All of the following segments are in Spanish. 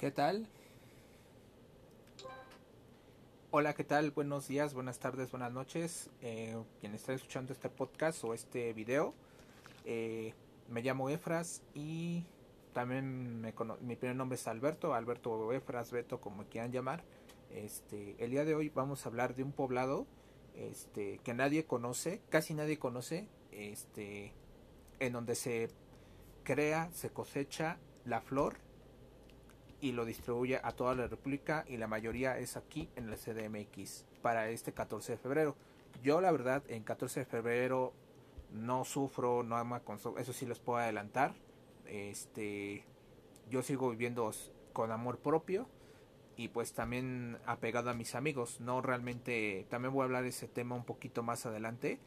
¿Qué tal? Hola, ¿qué tal? Buenos días, buenas tardes, buenas noches. Eh, quien está escuchando este podcast o este video, eh, me llamo Efras y también me mi primer nombre es Alberto, Alberto Efras, Beto, como quieran llamar. Este, el día de hoy vamos a hablar de un poblado este, que nadie conoce, casi nadie conoce, este, en donde se crea, se cosecha la flor y lo distribuye a toda la República y la mayoría es aquí en el CDMX para este 14 de febrero. Yo la verdad en 14 de febrero no sufro, no ama eso sí les puedo adelantar. Este yo sigo viviendo con amor propio y pues también apegado a mis amigos. No realmente también voy a hablar de ese tema un poquito más adelante,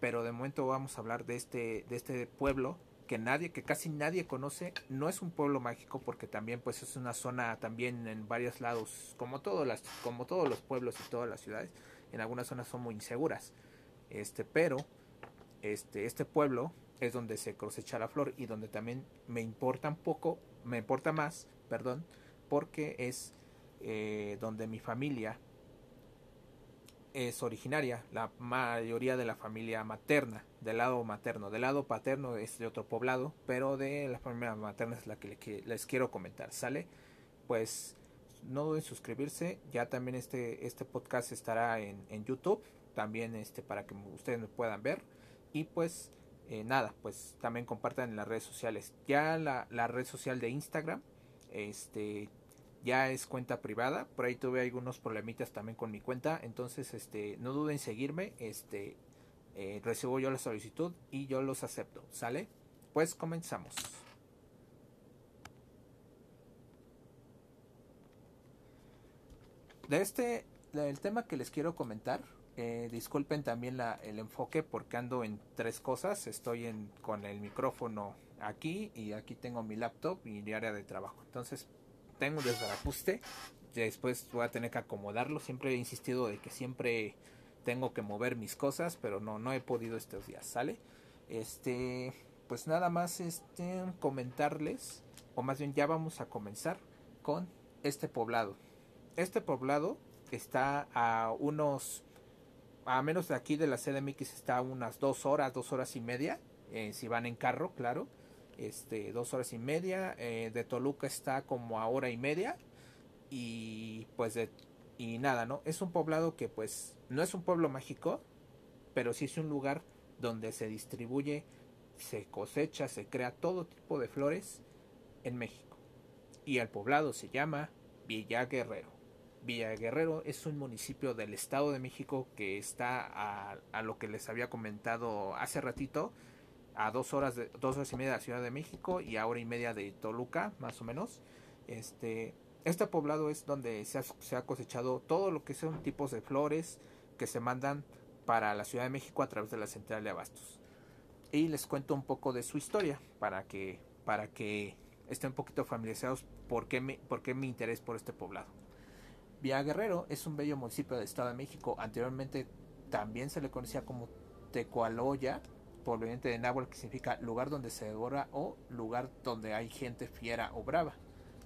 pero de momento vamos a hablar de este de este pueblo que nadie, que casi nadie conoce. No es un pueblo mágico porque también pues es una zona también en varios lados, como todos las, como todos los pueblos y todas las ciudades, en algunas zonas son muy inseguras. Este, pero este, este pueblo es donde se cosecha la flor y donde también me importa un poco, me importa más, perdón, porque es eh, donde mi familia es originaria, la mayoría de la familia materna, del lado materno, del lado paterno es de otro poblado, pero de la familia materna es la que les quiero comentar, ¿sale? Pues no duden en suscribirse, ya también este, este podcast estará en, YouTube, también este para que ustedes me puedan ver. Y pues eh, nada, pues también compartan en las redes sociales, ya la, la red social de Instagram, este ya es cuenta privada. Por ahí tuve algunos problemitas también con mi cuenta. Entonces, este, no duden en seguirme. Este, eh, recibo yo la solicitud y yo los acepto. ¿Sale? Pues comenzamos. De este, del tema que les quiero comentar, eh, disculpen también la, el enfoque porque ando en tres cosas. Estoy en, con el micrófono aquí y aquí tengo mi laptop y mi área de trabajo. Entonces, tengo un desbarajuste. Después voy a tener que acomodarlo. Siempre he insistido de que siempre tengo que mover mis cosas, pero no, no he podido estos días, ¿sale? Este, pues nada más este comentarles, o más bien ya vamos a comenzar con este poblado. Este poblado está a unos, a menos de aquí de la CDMX está a unas dos horas, dos horas y media, eh, si van en carro, claro este, dos horas y media. Eh, de Toluca está como a hora y media. Y pues de, y nada, ¿no? Es un poblado que pues no es un pueblo mágico, pero sí es un lugar donde se distribuye, se cosecha, se crea todo tipo de flores en México. Y el poblado se llama Villa Guerrero. Villa Guerrero es un municipio del Estado de México que está a, a lo que les había comentado hace ratito, a dos horas, de, dos horas y media de la Ciudad de México y a hora y media de Toluca, más o menos. Este, este poblado es donde se ha, se ha cosechado todo lo que son tipos de flores que se mandan para la Ciudad de México a través de la central de abastos. Y les cuento un poco de su historia para que, para que estén un poquito familiarizados por qué, me, por qué mi interés por este poblado. Villa Guerrero es un bello municipio del Estado de México. Anteriormente también se le conocía como Tecoaloya proveniente de náhuatl que significa lugar donde se devora o lugar donde hay gente fiera o brava.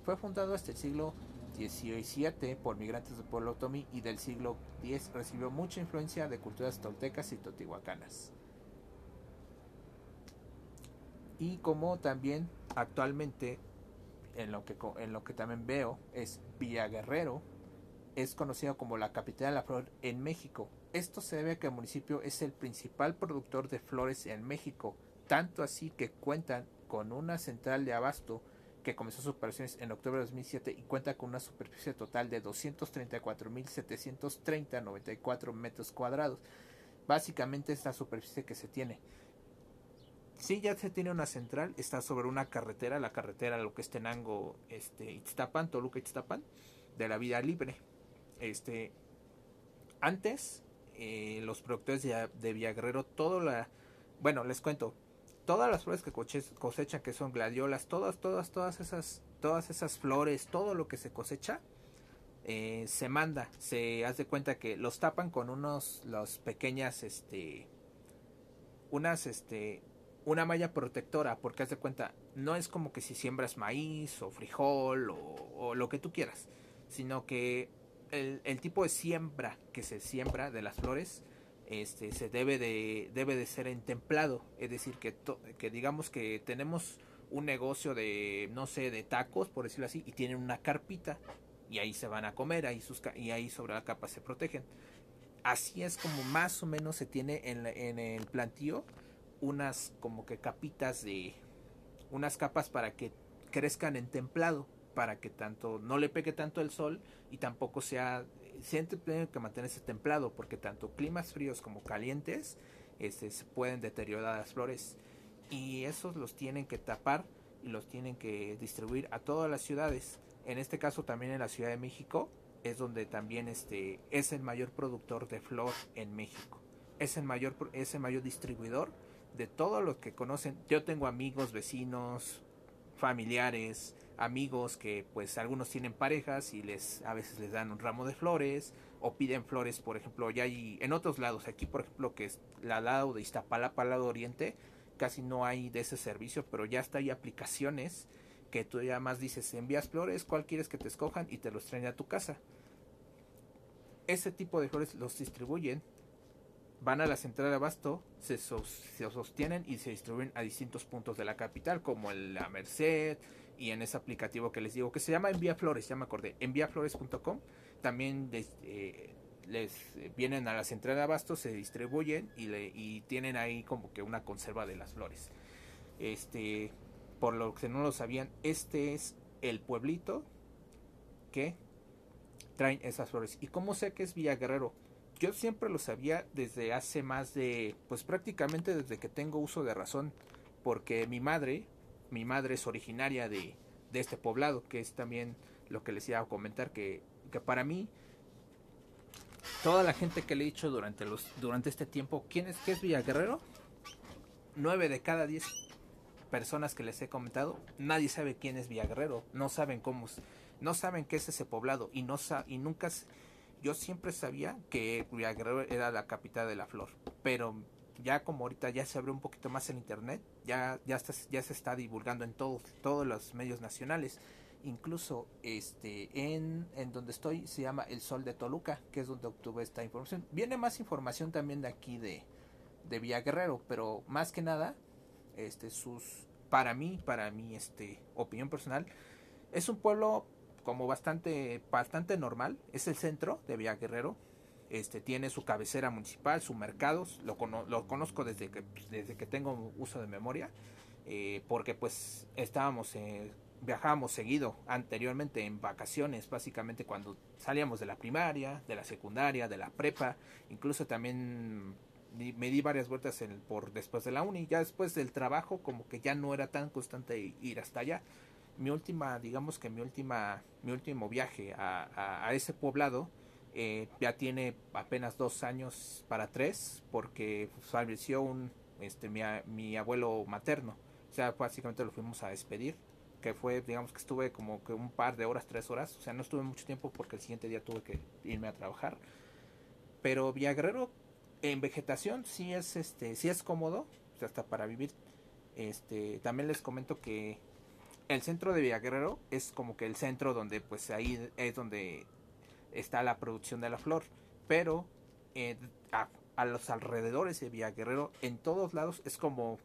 Fue fundado hasta el siglo XVII por migrantes del pueblo otomí y del siglo X recibió mucha influencia de culturas toltecas y totihuacanas. Y como también actualmente en lo que, en lo que también veo es Villa Guerrero, es conocido como la capital de la flor en México. Esto se debe a que el municipio es el principal productor de flores en México, tanto así que cuentan con una central de abasto que comenzó sus operaciones en octubre de 2007 y cuenta con una superficie total de 234.730.94 metros cuadrados. Básicamente es la superficie que se tiene. Si ya se tiene una central, está sobre una carretera, la carretera lo que es Tenango, este, Ixtapan, Toluca Ixtapan, de la vida libre. Este, antes, eh, los productores de, de Villaguerrero, todo la, bueno, les cuento, todas las flores que cosechan, que son gladiolas, todas, todas, todas esas, todas esas flores, todo lo que se cosecha, eh, se manda, se hace cuenta que los tapan con unos, los pequeñas, este, unas, este, una malla protectora, porque haz de cuenta, no es como que si siembras maíz o frijol o, lo que tú quieras, sino que el, el, tipo de siembra que se siembra de las flores este, se debe de, debe de ser en templado, es decir, que, que digamos que tenemos un negocio de, no sé, de tacos, por decirlo así, y tienen una carpita y ahí se van a comer, ahí sus, y ahí sobre la capa se protegen. Así es como más o menos se tiene en, en el plantío unas como que capitas de, unas capas para que crezcan en templado, para que tanto no le pegue tanto el sol y tampoco sea siempre tiene que mantenerse templado porque tanto climas fríos como calientes este, se pueden deteriorar las flores y esos los tienen que tapar y los tienen que distribuir a todas las ciudades. En este caso también en la Ciudad de México es donde también este es el mayor productor de flor en México. Es el mayor es el mayor distribuidor de todos los que conocen. Yo tengo amigos, vecinos, familiares, amigos que pues algunos tienen parejas y les a veces les dan un ramo de flores o piden flores, por ejemplo, ya hay en otros lados, aquí por ejemplo que es la lado de Iztapalapa, lado oriente, casi no hay de ese servicio, pero ya está hay aplicaciones que tú ya más dices, envías flores, cuál quieres que te escojan y te los traen a tu casa. Ese tipo de flores los distribuyen, van a la central de abasto, se, sostienen y se distribuyen a distintos puntos de la capital, como la Merced, y en ese aplicativo que les digo, que se llama Envía Flores, ya me acordé, enviaflores.com, también eh, les vienen a la central de abasto, se distribuyen y, le, y tienen ahí como que una conserva de las flores. Este, por lo que no lo sabían, este es el pueblito que traen esas flores. ¿Y cómo sé que es Villa Guerrero? Yo siempre lo sabía desde hace más de, pues prácticamente desde que tengo uso de razón, porque mi madre mi madre es originaria de, de este poblado, que es también lo que les iba a comentar, que, que para mí, toda la gente que le he dicho durante, los, durante este tiempo, ¿quién es, qué es Villaguerrero? Nueve de cada diez personas que les he comentado, nadie sabe quién es Villaguerrero, no saben cómo, no saben qué es ese poblado y no y nunca, yo siempre sabía que Villaguerrero era la capital de la flor, pero ya como ahorita ya se abrió un poquito más el internet, ya, ya, ya se está divulgando en todos, todos los medios nacionales. Incluso este en, en donde estoy se llama El Sol de Toluca, que es donde obtuve esta información. Viene más información también de aquí de, de Villa Guerrero, pero más que nada, este sus para mí, para mi este opinión personal, es un pueblo como bastante bastante normal, es el centro de Villa Guerrero, este, tiene su cabecera municipal, sus mercados, lo, lo conozco desde que, desde que tengo uso de memoria, eh, porque pues estábamos, eh, viajábamos seguido anteriormente en vacaciones, básicamente cuando salíamos de la primaria, de la secundaria, de la prepa, incluso también me di varias vueltas en, por después de la uni, ya después del trabajo como que ya no era tan constante ir hasta allá. Mi última, digamos que mi última, mi último viaje a, a ese poblado, eh, ya tiene apenas dos años para tres porque falleció un este mi, mi, abuelo materno. O sea básicamente lo fuimos a despedir que fue digamos que estuve como que un par de horas tres horas. O sea no estuve mucho tiempo porque el siguiente día tuve que irme a trabajar. Pero Villaguerrero en vegetación sí es este sí es cómodo hasta para vivir. Este también les comento que el centro de Villaguerrero es como que el centro donde pues ahí es donde está la producción de la flor, pero eh, a, los alrededores de Villa Guerrero, en todos lados, es como,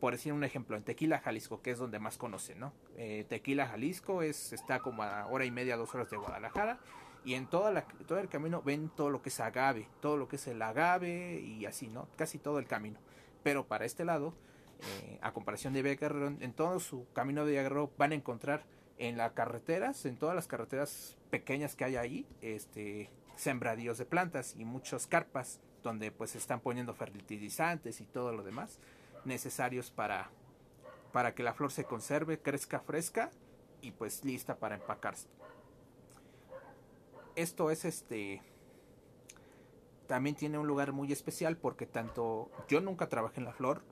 por decir un ejemplo, en Tequila, Jalisco, que es donde más conocen, ¿no? Eh, Tequila, Jalisco, es, está como a hora y media, dos horas de Guadalajara, y en toda la, todo el camino ven todo lo que es agave, todo lo que es el agave y así, ¿no? Casi todo el camino. Pero para este lado, eh, a comparación de Villa Guerrero, en todo su camino de Villa Guerrero van a encontrar en las carreteras, en todas las carreteras pequeñas que hay ahí, este, sembradíos de plantas y muchas carpas donde pues están poniendo fertilizantes y todo lo demás necesarios para, para que la flor se conserve, crezca fresca y pues lista para empacarse. Esto es este también tiene un lugar muy especial porque tanto yo nunca trabajé en la flor,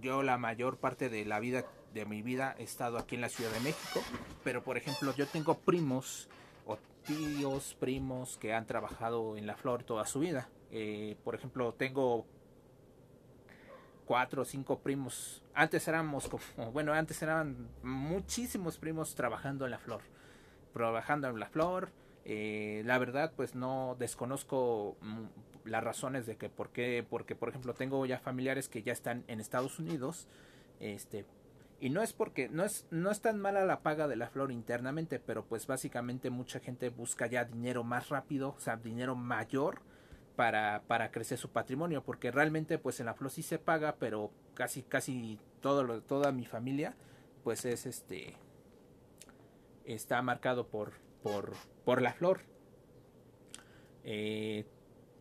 yo la mayor parte de la vida de mi vida he estado aquí en la Ciudad de México, pero por ejemplo yo tengo primos o tíos, primos que han trabajado en la flor toda su vida. Eh, por ejemplo, tengo cuatro o cinco primos. Antes éramos como, bueno, antes eran muchísimos primos trabajando en la flor. Trabajando en la flor. Eh, la verdad, pues no desconozco mm, las razones de que por qué, porque por ejemplo tengo ya familiares que ya están en Estados Unidos, este, y no es porque no es no es tan mala la paga de la flor internamente, pero pues básicamente mucha gente busca ya dinero más rápido, o sea, dinero mayor para, para crecer su patrimonio, porque realmente pues en la flor sí se paga, pero casi casi todo lo, toda mi familia pues es este está marcado por por por la flor. Eh,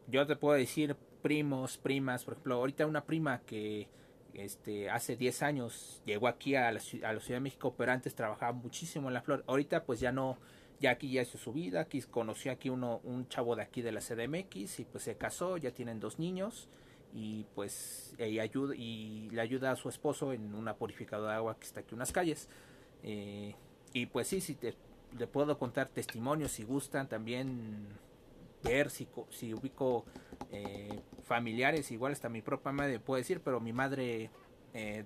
yo te puedo decir primos, primas, por ejemplo, ahorita una prima que este hace 10 años llegó aquí a la, Ciudad de México, pero antes trabajaba muchísimo en la flor. Ahorita pues ya no ya aquí ya hizo su vida, aquí conoció aquí uno, un chavo de aquí de la CDMX y pues se casó, ya tienen dos niños y pues y le ayuda a su esposo en una purificadora de agua que está aquí en unas calles. Eh, y pues sí, si te, puedo contar testimonios si gustan, también ver si, si ubico eh, familiares, igual hasta mi propia madre puedo decir, pero mi madre, eh,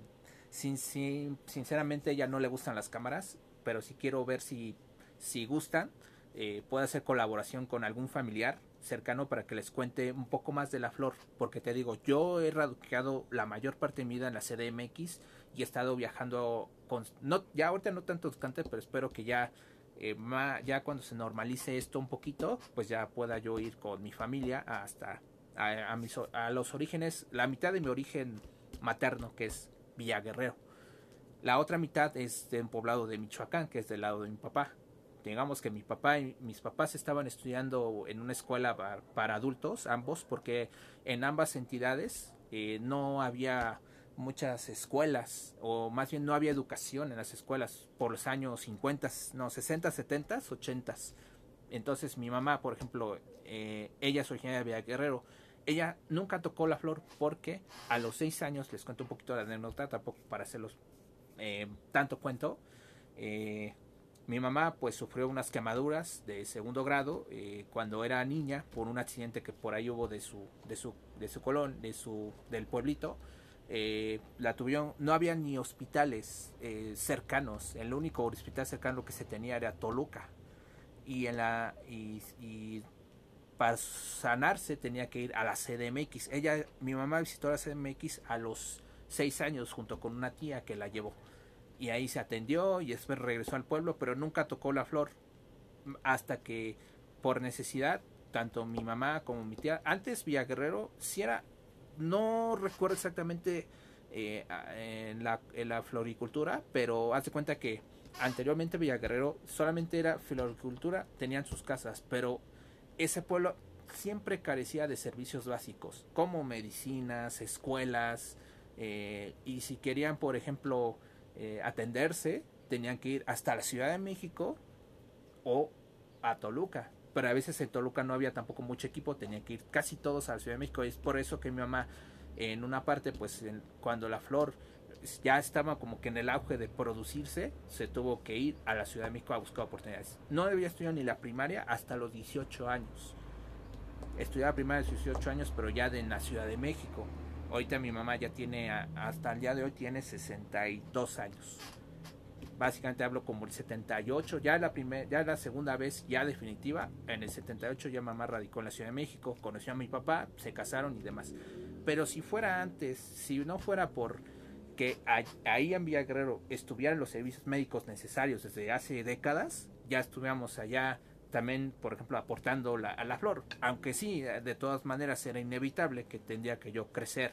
sin, sin, sinceramente, ella no le gustan las cámaras, pero si quiero ver si si gustan, eh, puedo hacer colaboración con algún familiar cercano para que les cuente un poco más de la flor, porque te digo, yo he radicado la mayor parte de mi vida en la CDMX y he estado viajando con, no, ya ahorita no tanto constante, pero espero que ya, eh, ya cuando se normalice esto un poquito, pues ya pueda yo ir con mi familia hasta a, mis, a los orígenes, la mitad de mi origen materno, que es Villa Guerrero. La otra mitad es de un poblado de Michoacán, que es del lado de mi papá digamos que mi papá y mis papás estaban estudiando en una escuela para, adultos, ambos, porque en ambas entidades eh, no había muchas escuelas, o más bien no había educación en las escuelas por los años 50, no, 60, 70, 80. Entonces mi mamá, por ejemplo, eh, ella es originaria de Villa Guerrero, ella nunca tocó la flor porque a los seis años, les cuento un poquito la anécdota, tampoco para hacerlos eh, tanto cuento, eh, mi mamá pues sufrió unas quemaduras de segundo grado cuando era niña por un accidente que por ahí hubo de su de su de su colón de su del pueblito eh, la tuvieron no había ni hospitales eh, cercanos. El único hospital cercano que se tenía era Toluca. Y en la y, para sanarse tenía que ir a la CDMX ella mi mamá visitó la CDMX a los seis años junto con una tía que la llevó. Y ahí se atendió y después regresó al pueblo, pero nunca tocó la flor. Hasta que por necesidad, tanto mi mamá como mi tía, antes Villa Guerrero si era, no recuerdo exactamente eh, en, la, floricultura, pero haz de cuenta que anteriormente Villa Guerrero solamente era floricultura, tenían sus casas, pero ese pueblo siempre carecía de servicios básicos, como medicinas, escuelas, eh, y si querían, por ejemplo, eh, atenderse, tenían que ir hasta la Ciudad de México o a Toluca. Pero a veces en Toluca no había tampoco mucho equipo, tenían que ir casi todos a la Ciudad de México. Es por eso que mi mamá, en una parte, pues cuando la flor ya estaba como que en el auge de producirse, se tuvo que ir a la Ciudad de México a buscar oportunidades. No había estudiado ni la primaria hasta los 18 años. Estudiaba primaria a los 18 años, pero ya de en la Ciudad de México. Ahorita mi mamá ya tiene, hasta el día de hoy tiene 62 años. Básicamente hablo como el 78, ya la primera, ya la segunda vez, ya definitiva, en el 78 ya mamá radicó en la Ciudad de México, conoció a mi papá, se casaron y demás. Pero si fuera antes, si no fuera por que ahí en Villa Guerrero estuvieran los servicios médicos necesarios desde hace décadas, ya estuviéramos allá también, por ejemplo, aportando la, a la flor. Aunque sí, de todas maneras era inevitable que tendría que yo crecer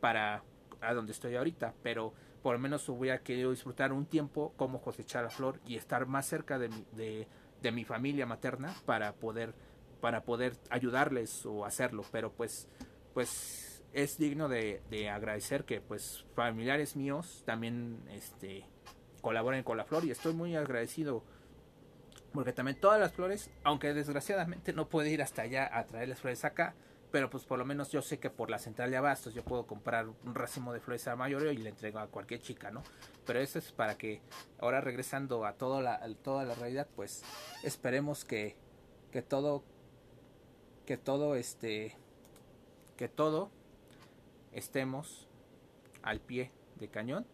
para a donde estoy ahorita, pero por lo menos hubiera querido disfrutar un tiempo como cosechar la flor y estar más cerca de mi, de, de mi familia materna para poder para poder ayudarles o hacerlo, pero pues pues es digno de, de agradecer que pues familiares míos también este colaboren con la flor y estoy muy agradecido porque también todas las flores, aunque desgraciadamente no puede ir hasta allá a traer las flores acá, pero pues por lo menos yo sé que por la central de abastos yo puedo comprar un racimo de flores a mayoreo y le entrego a cualquier chica, ¿no? Pero eso es para que ahora regresando a, todo la, toda la realidad, pues esperemos que, que todo, que todo este, que todo estemos al pie de cañón.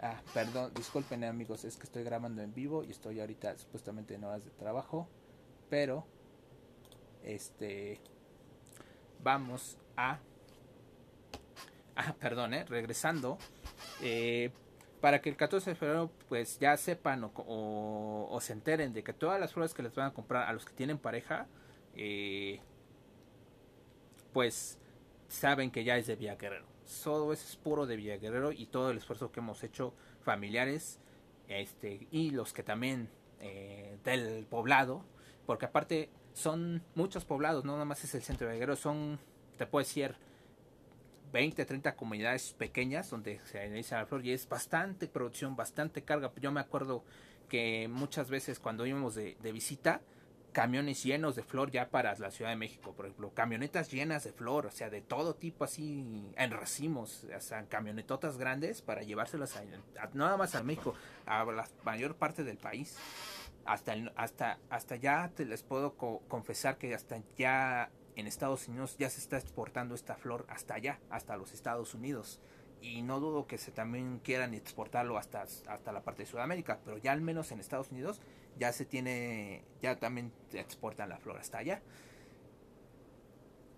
Ah, perdón, disculpen amigos, es que estoy grabando en vivo y estoy ahorita supuestamente en horas de trabajo, pero este vamos a ah, perdón, eh, regresando eh, para que el 14 de febrero pues ya sepan o, se enteren de que todas las flores que les van a comprar a los que tienen pareja eh, pues saben que ya es de Villa Guerrero. Todo eso es puro de Villa Guerrero y todo el esfuerzo que hemos hecho familiares este y los que también eh, del poblado, porque aparte son muchos poblados, no nada más es el centro de Guerrero, son, te puedo decir, 20, 30 comunidades pequeñas donde se analiza la flor y es bastante producción, bastante carga. Yo me acuerdo que muchas veces cuando íbamos de visita, camiones llenos de flor ya para la Ciudad de México, por ejemplo, camionetas llenas de flor, o sea, de todo tipo así en racimos, o sea, camionetotas grandes para llevárselas a, nada más a México, a la mayor parte del país. Hasta, hasta, hasta ya te les puedo confesar que hasta ya en Estados Unidos ya se está exportando esta flor hasta allá, hasta los Estados Unidos y no dudo que se también quieran exportarlo hasta, hasta la parte de Sudamérica, pero ya al menos en Estados Unidos ya se tiene, ya también se exportan la flor hasta allá.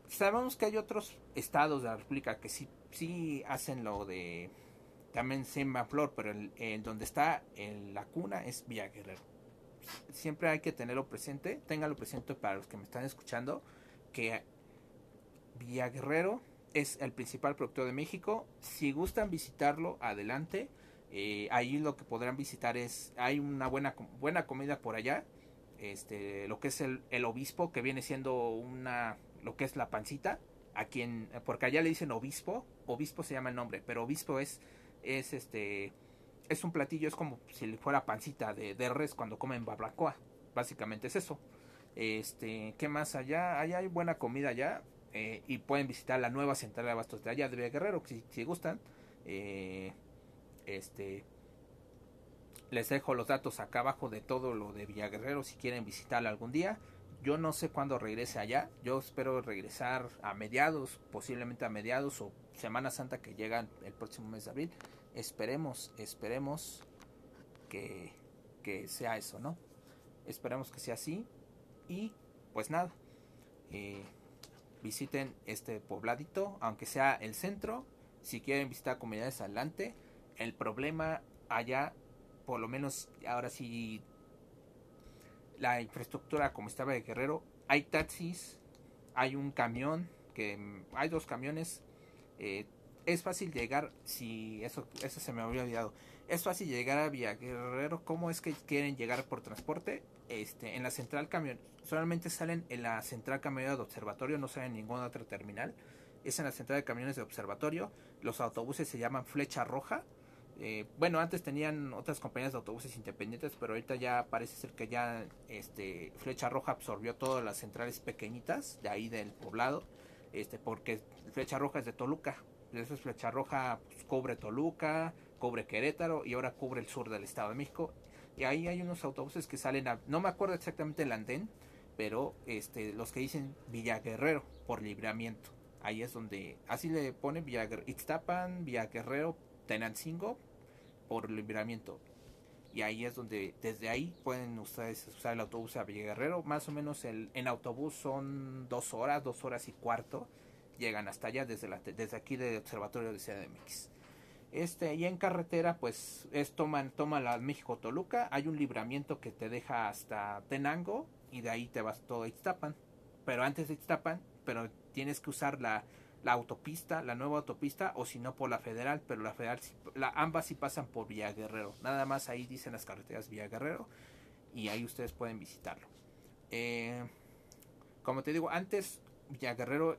Sabemos que hay otros estados de la República que sí, sí hacen lo de también sema flor, pero el, donde está la cuna es Villa Guerrero. Siempre hay que tenerlo presente, téngalo presente para los que me están escuchando, que Villa Guerrero es el principal productor de México. Si gustan visitarlo, adelante. Eh, ahí lo que podrán visitar es, hay una buena, buena comida por allá. Este, lo que es el, el obispo, que viene siendo una, lo que es la pancita. A quien, porque allá le dicen obispo, obispo se llama el nombre, pero obispo es, es este, es un platillo, es como si fuera pancita de, de res cuando comen barbacoa. Básicamente es eso. Este, ¿qué más allá? Allá hay buena comida allá. Eh, y pueden visitar la nueva central de abastos de allá de Villa Guerrero si, si gustan eh, este les dejo los datos acá abajo de todo lo de Villa Guerrero si quieren visitarla algún día yo no sé cuándo regrese allá yo espero regresar a mediados posiblemente a mediados o Semana Santa que llegan el próximo mes de abril esperemos esperemos que, que sea eso no esperemos que sea así y pues nada eh, visiten este pobladito, aunque sea el centro. Si quieren visitar comunidades adelante, el problema allá, por lo menos ahora sí, la infraestructura como estaba de Guerrero, hay taxis, hay un camión, que hay dos camiones. Eh, es fácil llegar, si eso, eso se me había olvidado, es fácil llegar a Villa Guerrero. ¿Cómo es que quieren llegar por transporte? Este, en la central camión, solamente salen en la central camionera de observatorio, no salen en ninguna otra terminal. Es en la central de camiones de observatorio. Los autobuses se llaman Flecha Roja. Eh, bueno, antes tenían otras compañías de autobuses independientes, pero ahorita ya parece ser que ya este Flecha Roja absorbió todas las centrales pequeñitas de ahí del poblado, este porque Flecha Roja es de Toluca, eso es Flecha Roja pues, cubre Toluca, cubre Querétaro y ahora cubre el sur del Estado de México. Y ahí hay unos autobuses que salen no me acuerdo exactamente el andén, pero este, los que dicen Villa Guerrero por libramiento. Ahí es donde, así le ponen Villa Ixtapan, Villa Guerrero, Tenancingo por libramiento. Y ahí es donde, desde ahí pueden ustedes usar el autobús a Villa Guerrero. Más o menos el, en autobús son dos horas, dos horas y cuarto. Llegan hasta allá desde, la, desde aquí del Observatorio de CDMX. Este, y en carretera, pues es toman, toma la México Toluca, hay un libramiento que te deja hasta Tenango y de ahí te vas todo a Ixtapan. Pero antes de Ixtapan, pero tienes que usar la, la autopista, la nueva autopista, o si no por la federal, pero la federal, la, ambas sí pasan por Villa Guerrero. Nada más ahí dicen las carreteras Villa Guerrero y ahí ustedes pueden visitarlo. Eh, como te digo, antes Villa Guerrero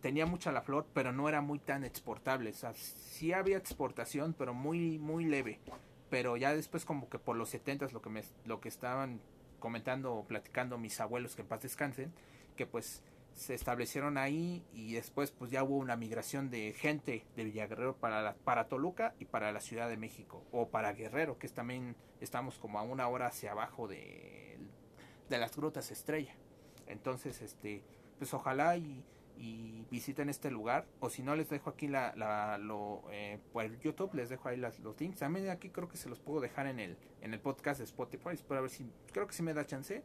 tenía mucha la flor, pero no era muy tan exportable. O sea, sí había exportación, pero muy, muy leve. Pero ya después como que por los 70 lo que lo que estaban comentando o platicando mis abuelos que en paz descansen, que pues se establecieron ahí y después pues ya hubo una migración de gente de Villaguerrero para, para Toluca y para la Ciudad de México o para Guerrero, que es también estamos como a una hora hacia abajo de, de las grutas Estrella. Entonces, este, pues ojalá y, y visiten este lugar o si no les dejo aquí la, lo eh, por YouTube les dejo ahí los links. También aquí creo que se los puedo dejar en el en el podcast de Spotify para ver si creo que si me da chance.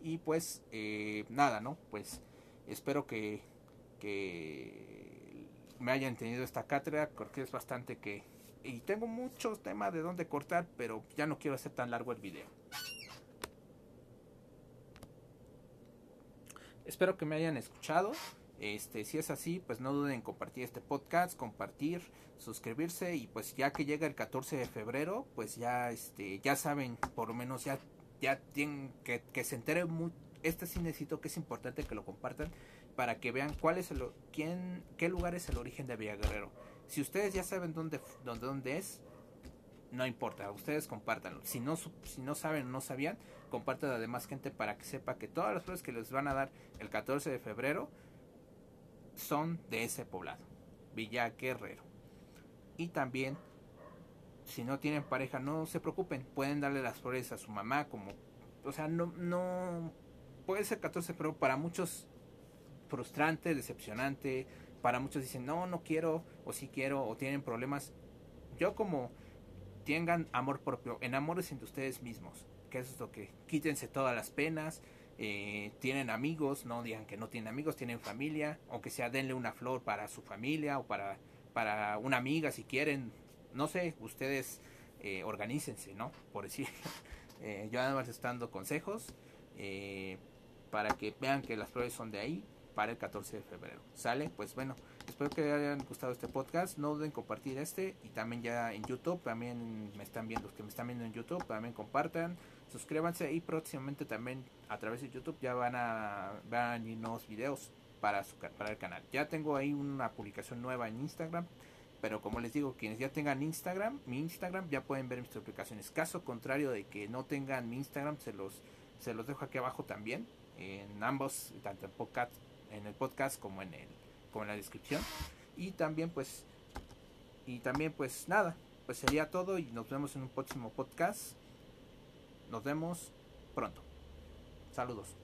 Y pues eh, nada no pues espero que que me hayan tenido esta cátedra porque es bastante que y tengo muchos temas de dónde cortar pero ya no quiero hacer tan largo el video. Espero que me hayan escuchado este, si es así, pues no duden en compartir este podcast, compartir, suscribirse y pues ya que llega el 14 de febrero, pues ya este ya saben, por lo menos ya ya tienen que, que se entere muy este sí necesito que es importante que lo compartan para que vean cuál es el quién qué lugar es el origen de Villa Guerrero. Si ustedes ya saben dónde dónde, dónde es, no importa, ustedes compártanlo. Si no si no saben o no sabían, compartan a demás gente para que sepa que todas las flores que les van a dar el 14 de febrero son de ese poblado, Villa Guerrero. Y también, si no tienen pareja, no se preocupen, pueden darle las flores a su mamá, como, o sea, no, no, puede ser 14, pero para muchos frustrante, decepcionante, para muchos dicen, no, no quiero, o sí quiero, o tienen problemas. Yo como tengan amor propio, enamórense de ustedes mismos, que eso es lo que, quítense todas las penas, eh, tienen amigos, no digan que no tienen amigos, tienen familia, aunque sea denle una flor para su familia o para, para una amiga si quieren, no sé, ustedes eh, organícense, ¿no? Por decir, eh, yo además estando consejos eh, para que vean que las flores son de ahí para el 14 de febrero. ¿Sale? Pues bueno, espero que les hayan gustado este podcast. No duden compartir este y también ya en YouTube, también me están viendo, los que me están viendo en YouTube, también compartan suscríbanse y próximamente también a través de YouTube ya van a ver nuevos videos para, su, para el canal. Ya tengo ahí una publicación nueva en Instagram, pero como les digo, quienes ya tengan Instagram, mi Instagram ya pueden ver mis publicaciones. Caso contrario de que no tengan mi Instagram, se los, se los dejo aquí abajo también, en ambos, tanto en, podcast, en el podcast como en, el, como en la descripción. Y también pues, y también pues nada, pues sería todo y nos vemos en un próximo podcast. Nos vemos pronto. Saludos.